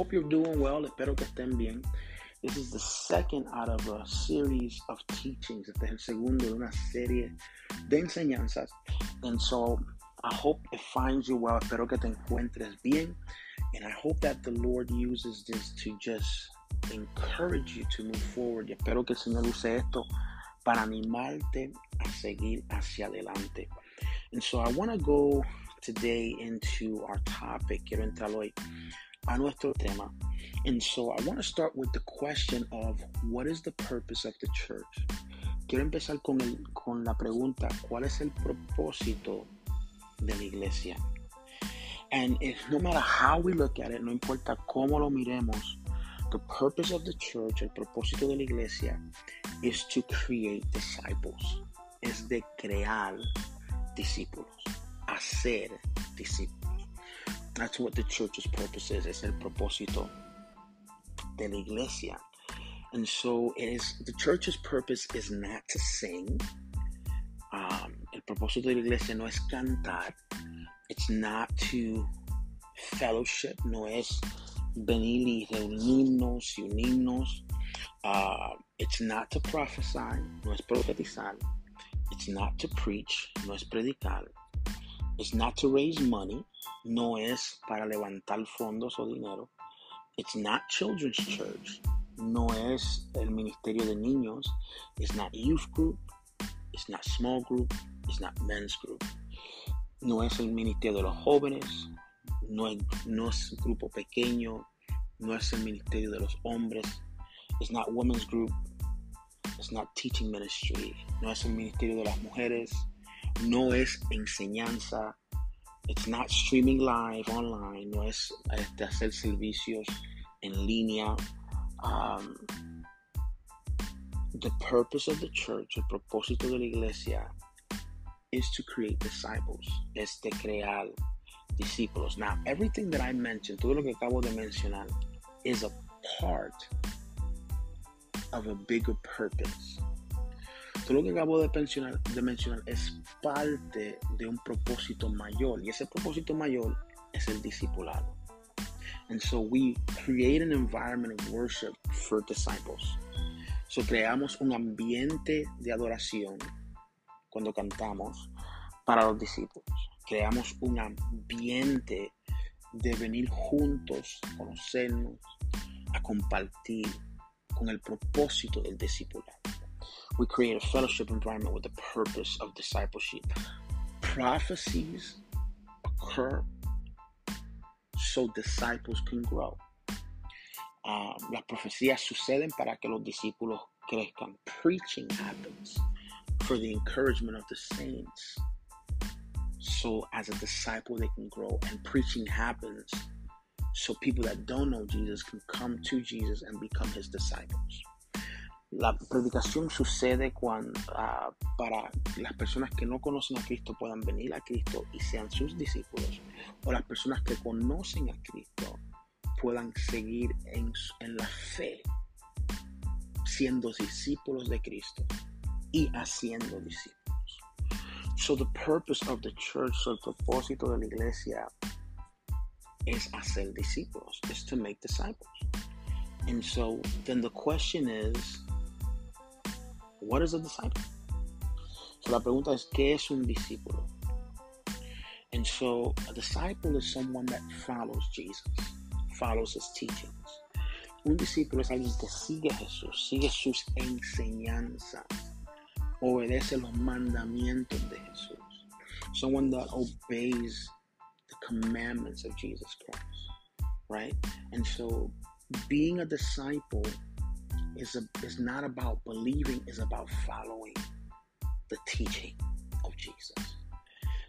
hope you're doing well. Espero que estén bien. This is the second out of a series of teachings. Este es el segundo de una serie de enseñanzas. And so I hope it finds you well. Espero que te encuentres bien. And I hope that the Lord uses this to just encourage you to move forward. Y espero que el Señor use esto para animarte a seguir hacia adelante. And so I want to go today into our topic. Quiero entrar hoy a nuestro tema. And so I want to start with the question of what is the purpose of the church? Quiero empezar con, el, con la pregunta, ¿cuál es el propósito de la iglesia? And if, no matter how we look at it, no importa cómo lo miremos, the purpose of the church, el propósito de la iglesia, is to create disciples. Es de crear discípulos, hacer discípulos. That's what the church's purpose is. Es el propósito de la iglesia. And so it is the church's purpose is not to sing. Um, el propósito de la iglesia no es cantar. It's not to fellowship. No es venir y reunirnos y unirnos. Uh, it's not to prophesy. No es profetizar. It's not to preach. No es predicar. It's not to raise money. No es para levantar fondos o dinero. It's not children's church. No es el ministerio de niños. It's not youth group. It's not small group. It's not men's group. No es el ministerio de los jóvenes. No es, no es grupo pequeño. No es el ministerio de los hombres. It's not women's group. It's not teaching ministry. No es el ministerio de las mujeres. No es enseñanza. It's not streaming live online. No es este, hacer servicios en línea. Um, the purpose of the church, el propósito de la iglesia, is to create disciples. Es de crear discípulos. Now, everything that I mentioned, todo lo que acabo de mencionar, is a part of a bigger purpose. Todo lo que acabo de mencionar, es parte de un propósito mayor y ese propósito mayor es el discipulado. And so we create an environment of worship for disciples. So creamos un ambiente de adoración cuando cantamos para los discípulos. Creamos un ambiente de venir juntos, conocernos, a compartir con el propósito del discipulado. We create a fellowship environment with the purpose of discipleship. Prophecies occur so disciples can grow. Uh, las profecías suceden para que los discípulos crezcan. Preaching happens for the encouragement of the saints. So, as a disciple, they can grow, and preaching happens so people that don't know Jesus can come to Jesus and become his disciples. La predicación sucede cuando, uh, para las personas que no conocen a Cristo puedan venir a Cristo y sean sus discípulos, o las personas que conocen a Cristo puedan seguir en, en la fe, siendo discípulos de Cristo y haciendo discípulos. So the purpose of the church, so el propósito de la iglesia es hacer discípulos, is to make disciples. And so then the question is, what is a disciple? So la pregunta es, ¿qué es un discípulo? And so a disciple is someone that follows Jesus, follows his teachings. Un discípulo es alguien que sigue a Jesús, sigue sus enseñanzas, obedece los mandamientos de Jesús. Someone that obeys the commandments of Jesus Christ, right? And so being a disciple is, a, is not about believing, is about following the teaching of Jesus.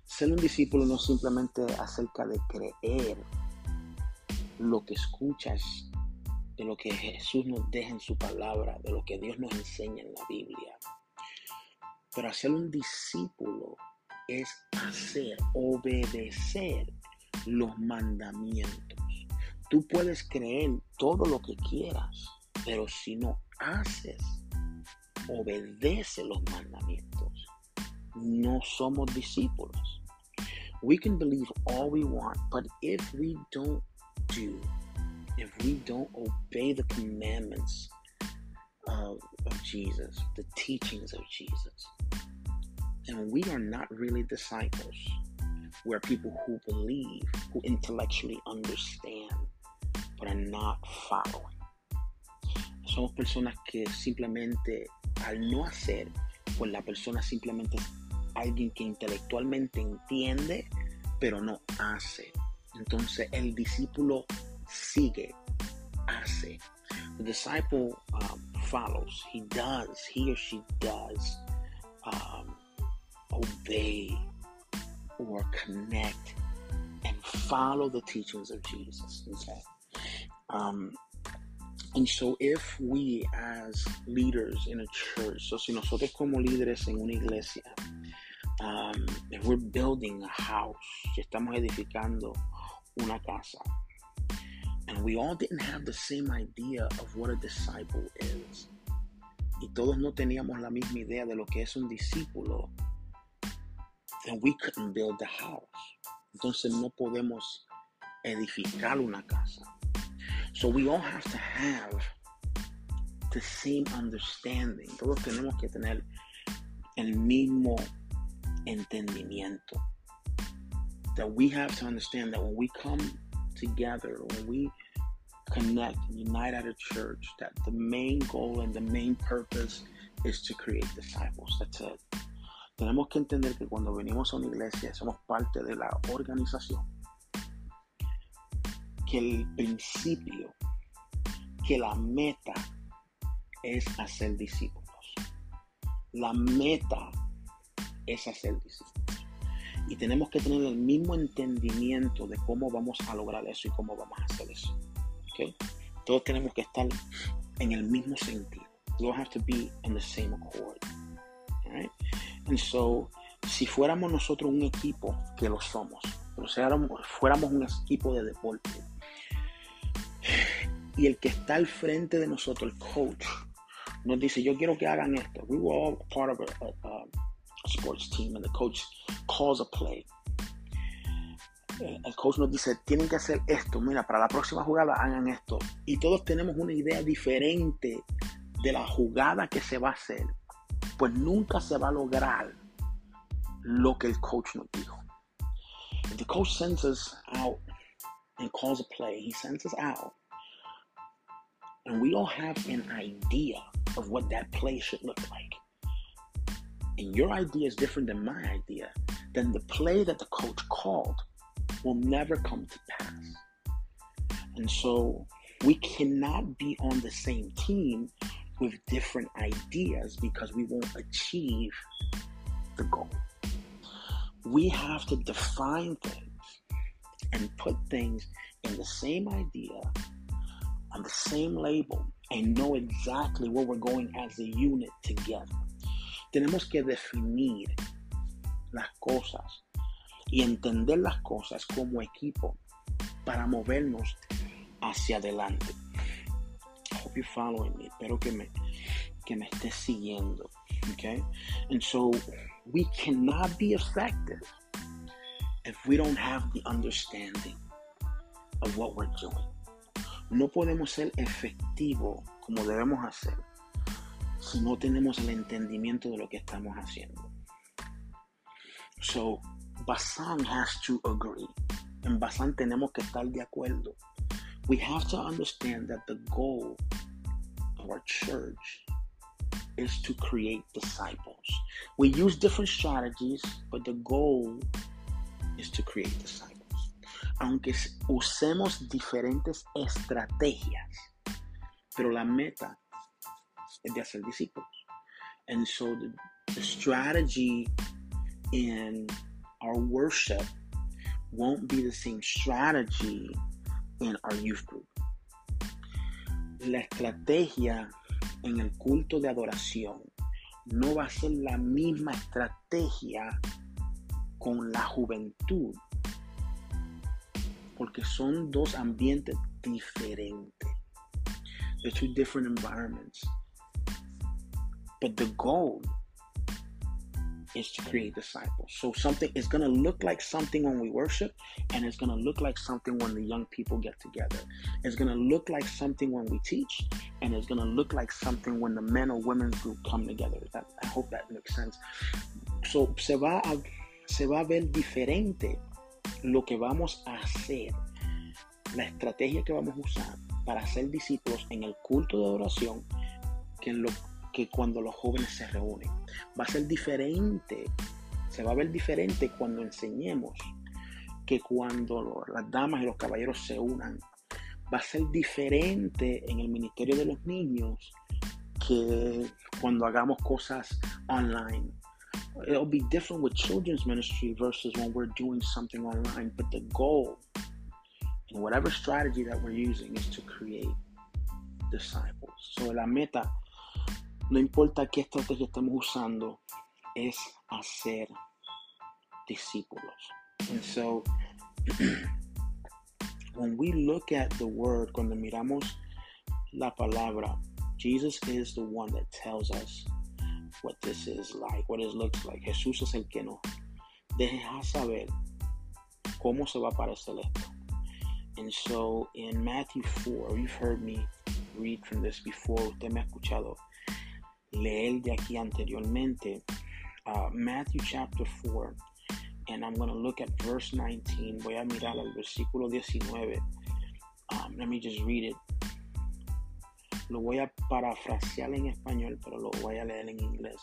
Ser un discípulo no simplemente acerca de creer lo que escuchas, de lo que Jesús nos deja en su palabra, de lo que Dios nos enseña en la Biblia. Pero hacer un discípulo es hacer, obedecer los mandamientos. Tú puedes creer todo lo que quieras, pero si no haces, obedece los mandamientos, no somos discípulos. We can believe all we want, but if we don't do if we don't obey the commandments of, of Jesus, the teachings of Jesus, then we are not really disciples. We're people who believe, who intellectually understand, but are not following. Somos personas que simplemente al no hacer, pues la persona simplemente es alguien que intelectualmente entiende, pero no hace. Entonces el discípulo sigue, hace. The disciple um, follows, he does, he or she does um, obey or connect and follow the teachings of Jesus. Okay. Um, and so if we as leaders in a church, so si nosotros como líderes en una iglesia, um, if we're building a house, si estamos edificando una casa, and we all didn't have the same idea of what a disciple is, y todos no teníamos la misma idea de lo que es un discípulo, then we couldn't build the house. Entonces no podemos edificar una casa. So we all have to have the same understanding. Todos tenemos que tener el mismo entendimiento. That we have to understand that when we come together, when we connect, and unite at a church, that the main goal and the main purpose is to create disciples. That's it. Tenemos que entender que cuando venimos a una iglesia somos parte de la organización. Que el principio, que la meta es hacer discípulos. La meta es hacer discípulos. Y tenemos que tener el mismo entendimiento de cómo vamos a lograr eso y cómo vamos a hacer eso. ¿Okay? Todos tenemos que estar en el mismo sentido. We all have to be on the same accord. Right? And so, si fuéramos nosotros un equipo, que lo somos, pero si fuéramos un equipo de deporte, y el que está al frente de nosotros, el coach, nos dice, yo quiero que hagan esto. We were all part of a, sports team and the coach calls a play. El coach nos dice, tienen que hacer esto, mira, para la próxima jugada hagan esto. Y todos tenemos una idea diferente de la jugada que se va a hacer pues nunca se va a lograr lo que el coach nos dijo. If the coach sends us out and calls a play, he sends us out, and we all have an idea of what that play should look like. And your idea is different than my idea, then the play that the coach called will never come to pass. And so we cannot be on the same team with different ideas because we won't achieve the goal. We have to define things and put things in the same idea, on the same label, and know exactly where we're going as a unit together. Tenemos que definir las cosas y entender las cosas como equipo para movernos hacia adelante. hope you're following me. Espero que me, que me estés siguiendo. Okay? And so we cannot be effective if we don't have the understanding of what we're doing. No podemos ser efectivos como debemos hacer si no tenemos el entendimiento de lo que estamos haciendo. So, Basan has to agree. En Basan tenemos que estar de acuerdo we have to understand that the goal of our church is to create disciples. We use different strategies, but the goal is to create disciples. Aunque usemos diferentes estrategias, pero la meta es de hacer discípulos. And so the, strategy in our worship won't be the same strategy in our youth group. La estrategia en el culto de adoración no va a ser la misma estrategia con la juventud, porque son dos ambientes diferentes. They're two different environments. But the goal is to create disciples. So something is going to look like something when we worship, and it's going to look like something when the young people get together. It's going to look like something when we teach, and it's going to look like something when the men or women's group come together. That, I hope that makes sense. So se va a, se va a ver diferente lo que vamos a hacer, la estrategia que vamos a usar para ser discípulos en el culto de oración que lo que cuando los jóvenes se reúnen. Va a ser diferente, se va a ver diferente cuando enseñemos que cuando las damas y los caballeros se unan. Va a ser diferente en el ministerio de los niños que cuando hagamos cosas online. It'll be different with children's ministry versus when we're doing something online, but the goal and whatever strategy that we're using is to create disciples. So la meta no importa qué estrategia estamos usando, es hacer discípulos. And so, when we look at the word, cuando miramos la palabra, Jesus is the one that tells us what this is like, what it looks like. Jesús es el que nos deja saber cómo se va a parecer esto. And so in Matthew 4, you've heard me read from this before, usted me ha escuchado leer de aquí anteriormente, uh, Matthew chapter 4, and I'm going to look at verse 19. Voy a mirar al versículo 19. Um, let me just read it. Lo voy a parafrasear en español, pero lo voy a leer en inglés.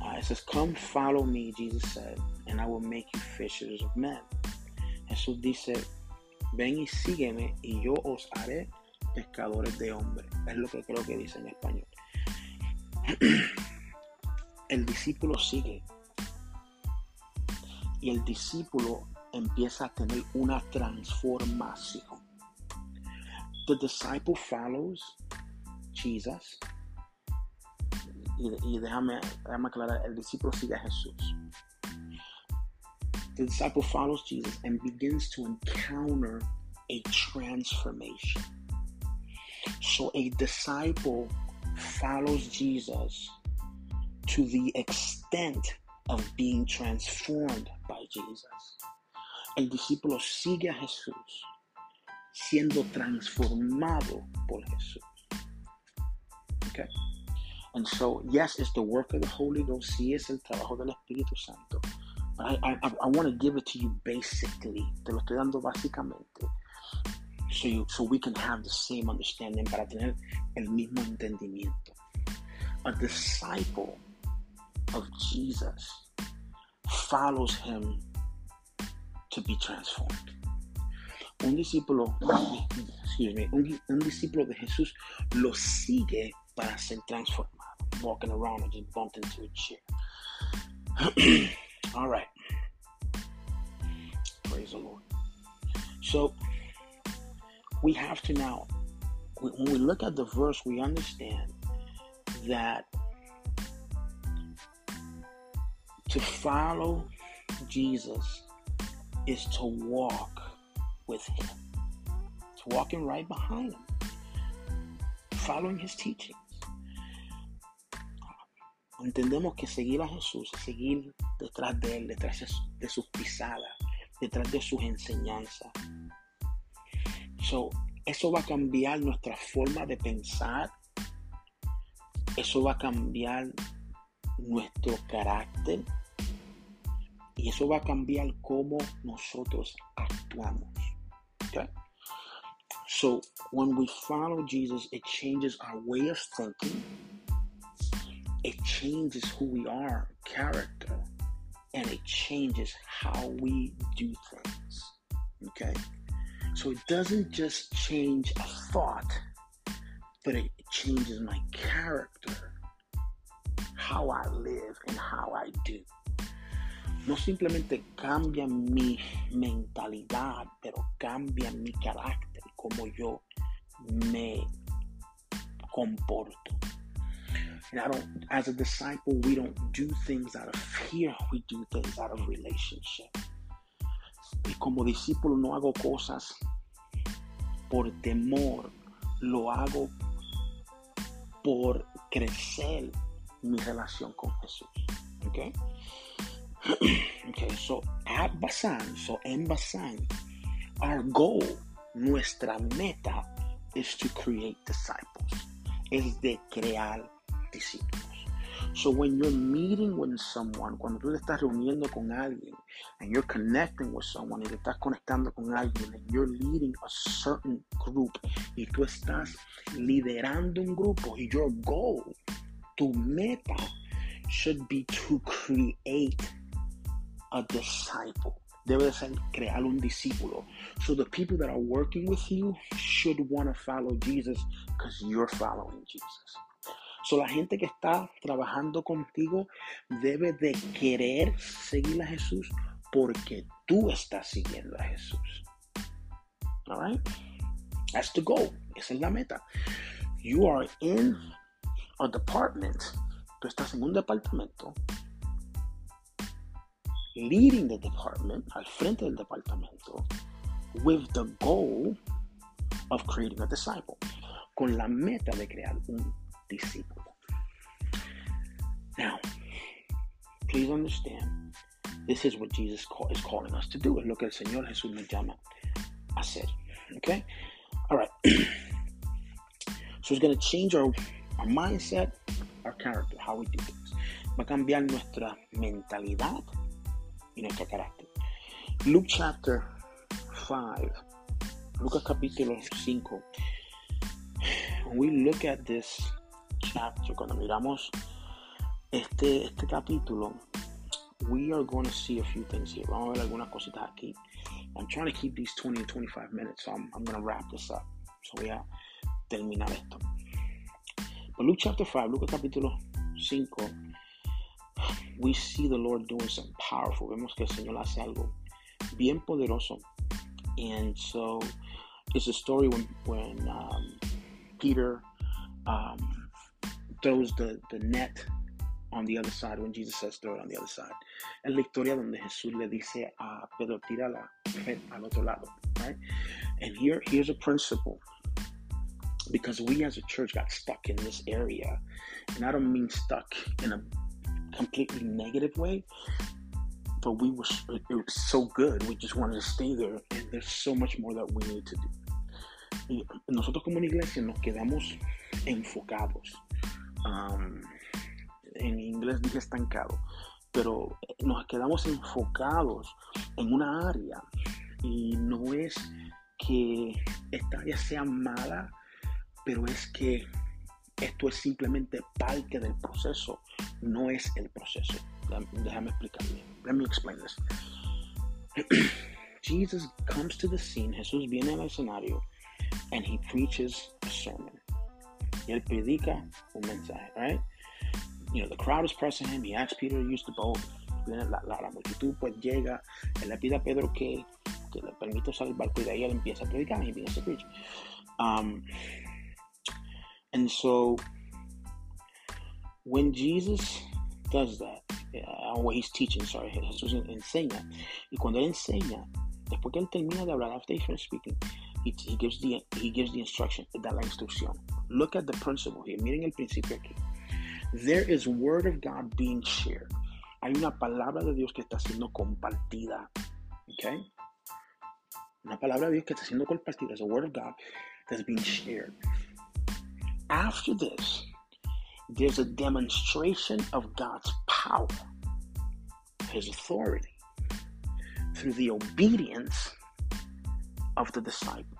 Uh, it says, Come follow me, Jesus said, and I will make you fishers of men. Jesús dice, ven y sígueme y yo os haré pescadores de hombres. Es lo que creo que dice en español. el discípulo sigue y el discípulo empieza a tener una transformación. The disciple follows Jesus. Y, déjame, déjame aclarar, el discípulo sigue a Jesús. The disciple follows Jesus and begins to encounter a transformation. So a disciple follows Jesus to the extent of being transformed by Jesus. El discípulo sigue a Jesús siendo transformado por Jesús. Okay? And so, yes, it's the work of the Holy Ghost. Sí, es el trabajo del Espíritu Santo. But I, I, I want to give it to you basically. Te lo estoy dando básicamente. So, you, so we can have the same understanding para tener el mismo entendimiento. A disciple of Jesus follows him to be transformed. Un discípulo, excuse me, un, un discípulo de Jesús lo sigue para ser transformado. Walking around and just bumped into a chair. All right. Praise the Lord. So we have to now, when we look at the verse, we understand that to follow Jesus is to walk with Him, It's walking right behind Him, following His teachings. Entendemos que seguir a Jesús es seguir detrás de Él, detrás de sus pisadas, detrás de sus enseñanzas. So, eso va a cambiar nuestra forma de pensar, eso va a cambiar nuestro carácter y eso va a cambiar cómo nosotros actuamos. So, when we follow Jesus, it changes our way of thinking, it changes who we are, character, and it changes how we do things. Okay? So, it doesn't just change a thought, but it changes my character, how I live, and how I do. No simplemente cambia mi mentalidad, pero cambia mi carácter, como yo me comporto. And I don't, as a disciple, we don't do things out of fear, we do things out of relationship. Y como discípulo no hago cosas por temor, lo hago por crecer mi relación con Jesús. Okay? okay, so at Basan, so en Basan, our goal, nuestra meta, is to create disciples. Es de crear discípulos. So when you're meeting with someone, cuando tú te estás reuniendo con alguien, and you're connecting with someone, y te estás conectando con alguien, and you're leading a certain group, y tú estás liderando un grupo, y your goal, tu meta, should be to create a disciple. Debe ser crear un discípulo. So the people that are working with you should want to follow Jesus because you're following Jesus. So la gente que está trabajando contigo debe de querer seguir a Jesús porque tú estás siguiendo a Jesús. All right? That's the goal. Esa es la meta. You are in a department. Tú estás en un departamento leading the department, al frente del departamento, with the goal of creating a disciple, con la meta de crear un Now, please understand, this is what Jesus is calling us to do. Es lo que Señor Jesús nos llama a hacer. Okay? All right. so it's going to change our, our mindset, our character, how we do things. Va a cambiar nuestra mentalidad y nuestro carácter. Luke chapter 5, Lucas capítulo 5. When we look at this chapter, cuando miramos este, este capítulo, we are going to see a few things here. Vamos a ver algunas cositas aquí. I'm trying to keep these 20 and 25 minutes, so I'm, I'm going to wrap this up. So voy a terminar esto. But Luke chapter 5, Lucas capítulo 5, we see the Lord doing something powerful. Vemos que el Señor hace algo bien poderoso. And so it's a story when, when um, Peter um, throws the, the net on the other side, when Jesus says throw it on the other side. Es la historia donde Jesús le dice a Pedro, tira la red al otro lado, right? And here, here's a principle. Because we as a church got stuck in this area, and I don't mean stuck in a completely negative way, but we were it was so good. We just wanted to stay there, and there's so much more that we need to do. Y nosotros como una iglesia nos quedamos enfocados. En inglés dije estancado, pero nos quedamos enfocados en una área y no es que esta área sea mala, pero es que esto es simplemente parte del proceso, no es el proceso. Déjame explicarle. Let me explain this. Jesus comes to the scene, Jesús viene al escenario, and he preaches a sermon. Él predica un mensaje, right? You know, the crowd is pressing him. He asks Peter to use the boat. La, la, la multitud pues llega. Él le pide a Pedro que, que le permita usar el barco y de ahí él empieza a predicar. He begins to preach. Um, and so, when Jesus does that, uh, what he's teaching, sorry, Jesús enseña. Y cuando él enseña, después que él termina de hablar, after he finished speaking, he, he, gives the, he gives the instruction, da la instrucción. Look at the principle here. Miren el principio aquí. There is word of God being shared. Hay una palabra de Dios que está siendo compartida. Okay? Una palabra de Dios que está siendo compartida. There's a word of God that's being shared. After this, there's a demonstration of God's power, His authority, through the obedience of the disciple.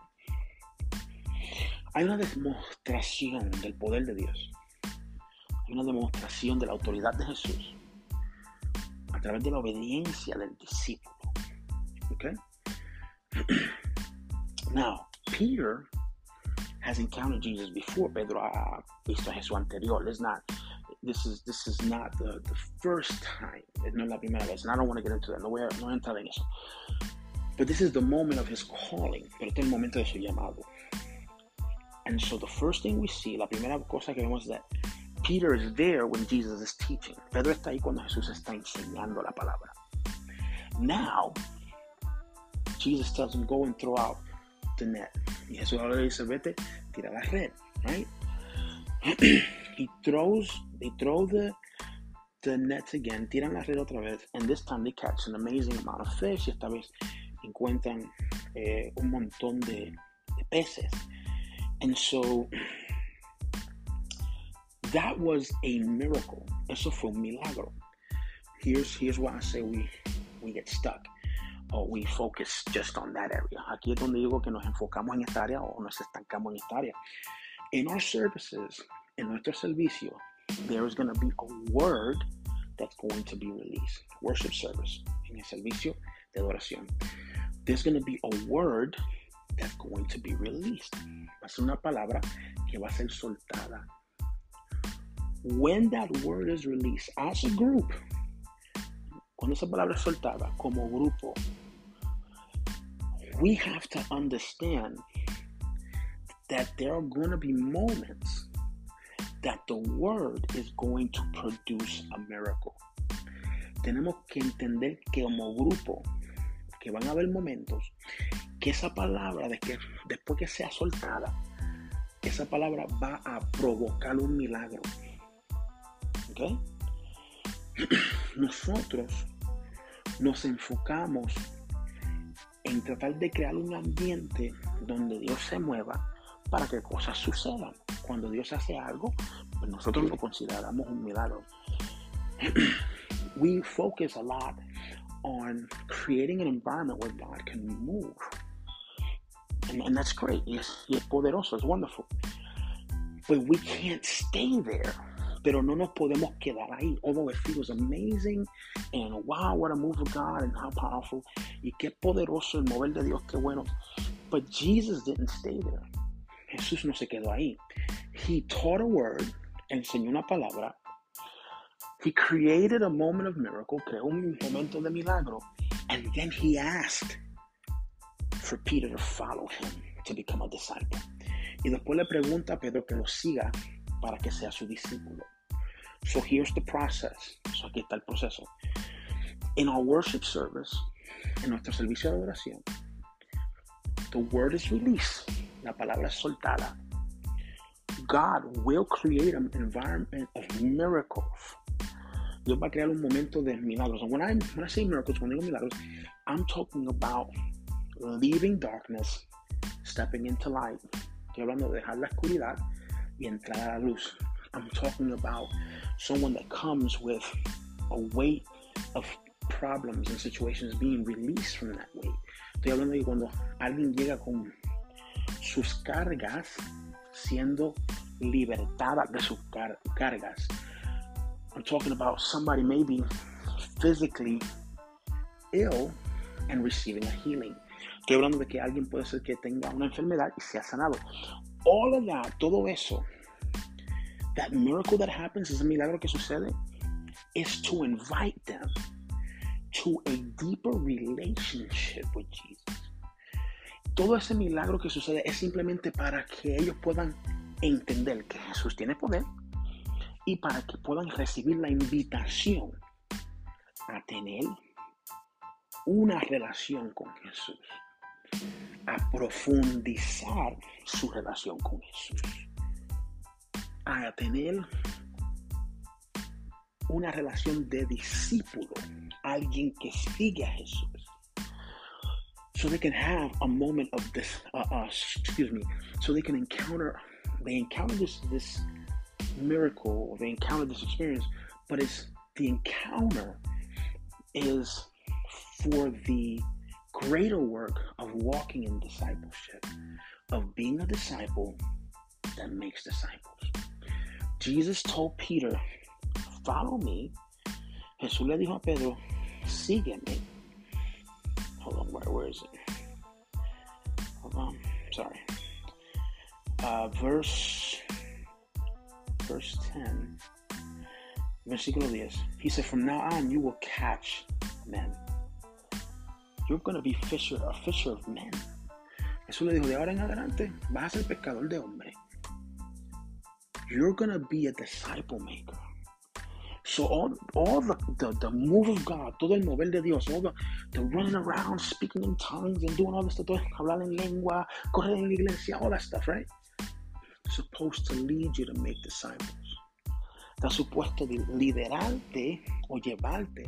Hay una demostración del poder de Dios. Hay una demostración de la autoridad de Jesús a través de la obediencia del discípulo. Okay? now, Peter has encountered Jesus before. Pedro ha visto a Jesús anterior. It's not. This is this is not the, the first time. No es la primera vez. And I don't want to get into that. No voy a, no voy a entrar en eso. But this is the moment of his calling. Pero este es el momento de su llamado. And so the first thing we see, la primera cosa que vemos es that Peter is there when Jesus is teaching. Pedro está ahí cuando Jesús está enseñando la palabra. Now, Jesus tells him, go and throw out the net. Y Jesús ahora le dice, vete, tira la red, right? he throws, they throw the, the nets again, tiran la red otra vez, and this time they catch an amazing amount of fish. Y esta vez encuentran eh, un montón de, de peces. And so that was a miracle. Eso fue un milagro. Here's here's why I say we we get stuck or we focus just on that area. Aquí es donde digo que nos enfocamos en esta área o nos estancamos en esta área. In our services, en nuestro servicio, there is going to be a word that's going to be released. Worship service, en el servicio de adoración. There's going to be a word that's going to be released. Va a ser una palabra que va a ser soltada. When that word is released as a group, cuando esa palabra es soltada como grupo, we have to understand that there are going to be moments that the word is going to produce a miracle. Tenemos que entender que como grupo, que van a haber momentos que esa palabra, de que después que sea soltada, esa palabra va a provocar un milagro. ¿Ok? Nosotros nos enfocamos en tratar de crear un ambiente donde Dios se mueva para que cosas sucedan. Cuando Dios hace algo, pues nosotros lo consideramos un milagro. We focus a lot on creating an environment where God can move. And, and that's great. Yes, es poderoso, es wonderful. But we can't stay there. Pero no nos podemos quedar ahí. Although it feels amazing and wow, what a move of God and how powerful. Y qué poderoso el mover de Dios, qué bueno. But Jesus didn't stay there. Jesús no se quedó ahí. He taught a word, enseñó una palabra. He created a moment of miracle, creó un momento de milagro, and then he asked for Peter to follow him to become a disciple. Y después le pregunta a Pedro que lo siga para que sea su discípulo. So here's the process. So aquí está el proceso. In our worship service, en nuestro servicio de adoración, the word is released. La palabra es soltada. God will create an environment of miracles. Dios va a crear un momento de milagros. And when I, when I say miracles, I digo milagros, I'm talking about leaving darkness, stepping into light. Estoy hablando de dejar la oscuridad y entrar a la luz. I'm talking about someone that comes with a weight of problems and situations being released from that weight. Estoy hablando de cuando alguien llega con sus cargas siendo libertada de sus car cargas. I'm talking about somebody maybe physically ill and receiving a healing. Estoy hablando de que alguien puede ser que tenga una enfermedad y sea sanado. All of that, todo eso, that miracle that happens, ese milagro que sucede, is to invite them to a deeper relationship with Jesus. Todo ese milagro que sucede es simplemente para que ellos puedan entender que Jesús tiene poder y para que puedan recibir la invitación a tener una relación con Jesús, a profundizar su relación con Jesús, a tener una relación de discípulo, alguien que sigue a Jesús. So they can have a moment of this, uh, uh, excuse me, so they can encounter, they encounter this, this miracle, they encounter this experience, but it's the encounter is for the greater work of walking in discipleship, of being a disciple that makes disciples. Jesus told Peter, Follow me. Jesús le dijo a Pedro, Sígueme. Hold on, where, where is it? Hold on, sorry. Uh, verse verse 10, versículo 10. He said, From now on, you will catch men. You're going to be fisher, a fisher of men. Jesús le dijo, de ahora en adelante, vas a ser pescador de hombre. You're going to be a disciple maker. So all, all the, the, the move of God, todo el mover de Dios, all the, the running around, speaking in tongues and doing all this stuff, hablar en lengua, correr en la iglesia, all that stuff, right? Supposed to lead you to make disciples. está supuesto liderarte o llevarte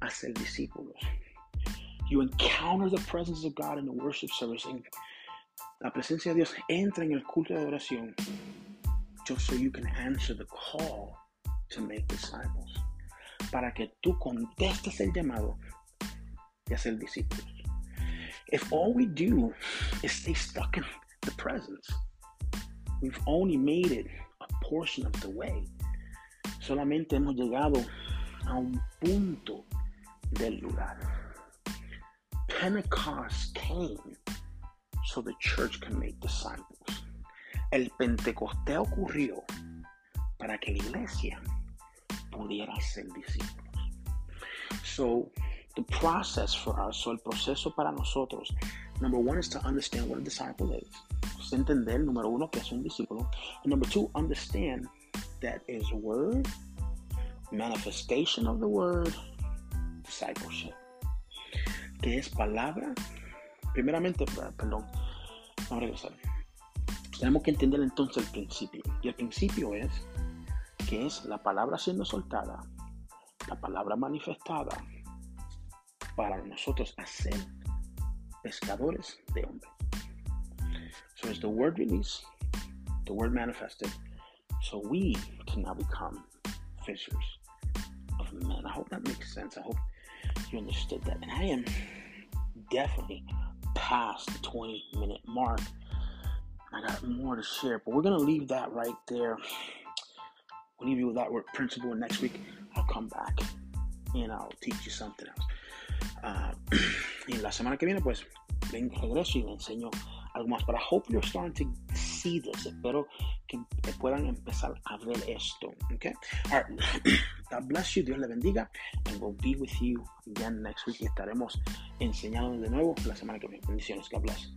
a ser discípulos. You encounter the presence of God in the worship service. La presencia de Dios entra en el culto de adoración just so you can answer the call to make disciples. Para que tú contestes el llamado de hacer discípulos. If all we do is stay stuck in the presence, we've only made it a portion of the way. Solamente hemos llegado a un punto del lugar. Pentecost came so the church can make disciples. El Pentecostés ocurrió para que la iglesia pudiera ser discípulos. So the process for us, so el proceso para nosotros, number one is to understand what a disciple is. Es entender, número uno, que es un discípulo. And number two, understand that is word, manifestation of the word, discipleship. Que es palabra. Primeramente, perdón, vamos a regresar. Tenemos que entender entonces el principio. Y el principio es que es la palabra siendo soltada, la palabra manifestada para nosotros hacer pescadores de hombres. So as the word released, the word manifested, so we can now become fishers of men. I hope that makes sense. I hope you understood that. And I am definitely past the 20 minute mark. I got more to share, but we're going to leave that right there. We'll leave you with that word principle. Next week, I'll come back and I'll teach you something else. Uh, y la semana que viene, pues, vengo, regreso y le enseño algo más. But I hope you're starting to see this. Espero que puedan empezar a ver esto. Okay? All right. God bless you. Dios le bendiga. And we'll be with you again next week. Y estaremos enseñando de nuevo la semana que viene. Bendiciones. God bless.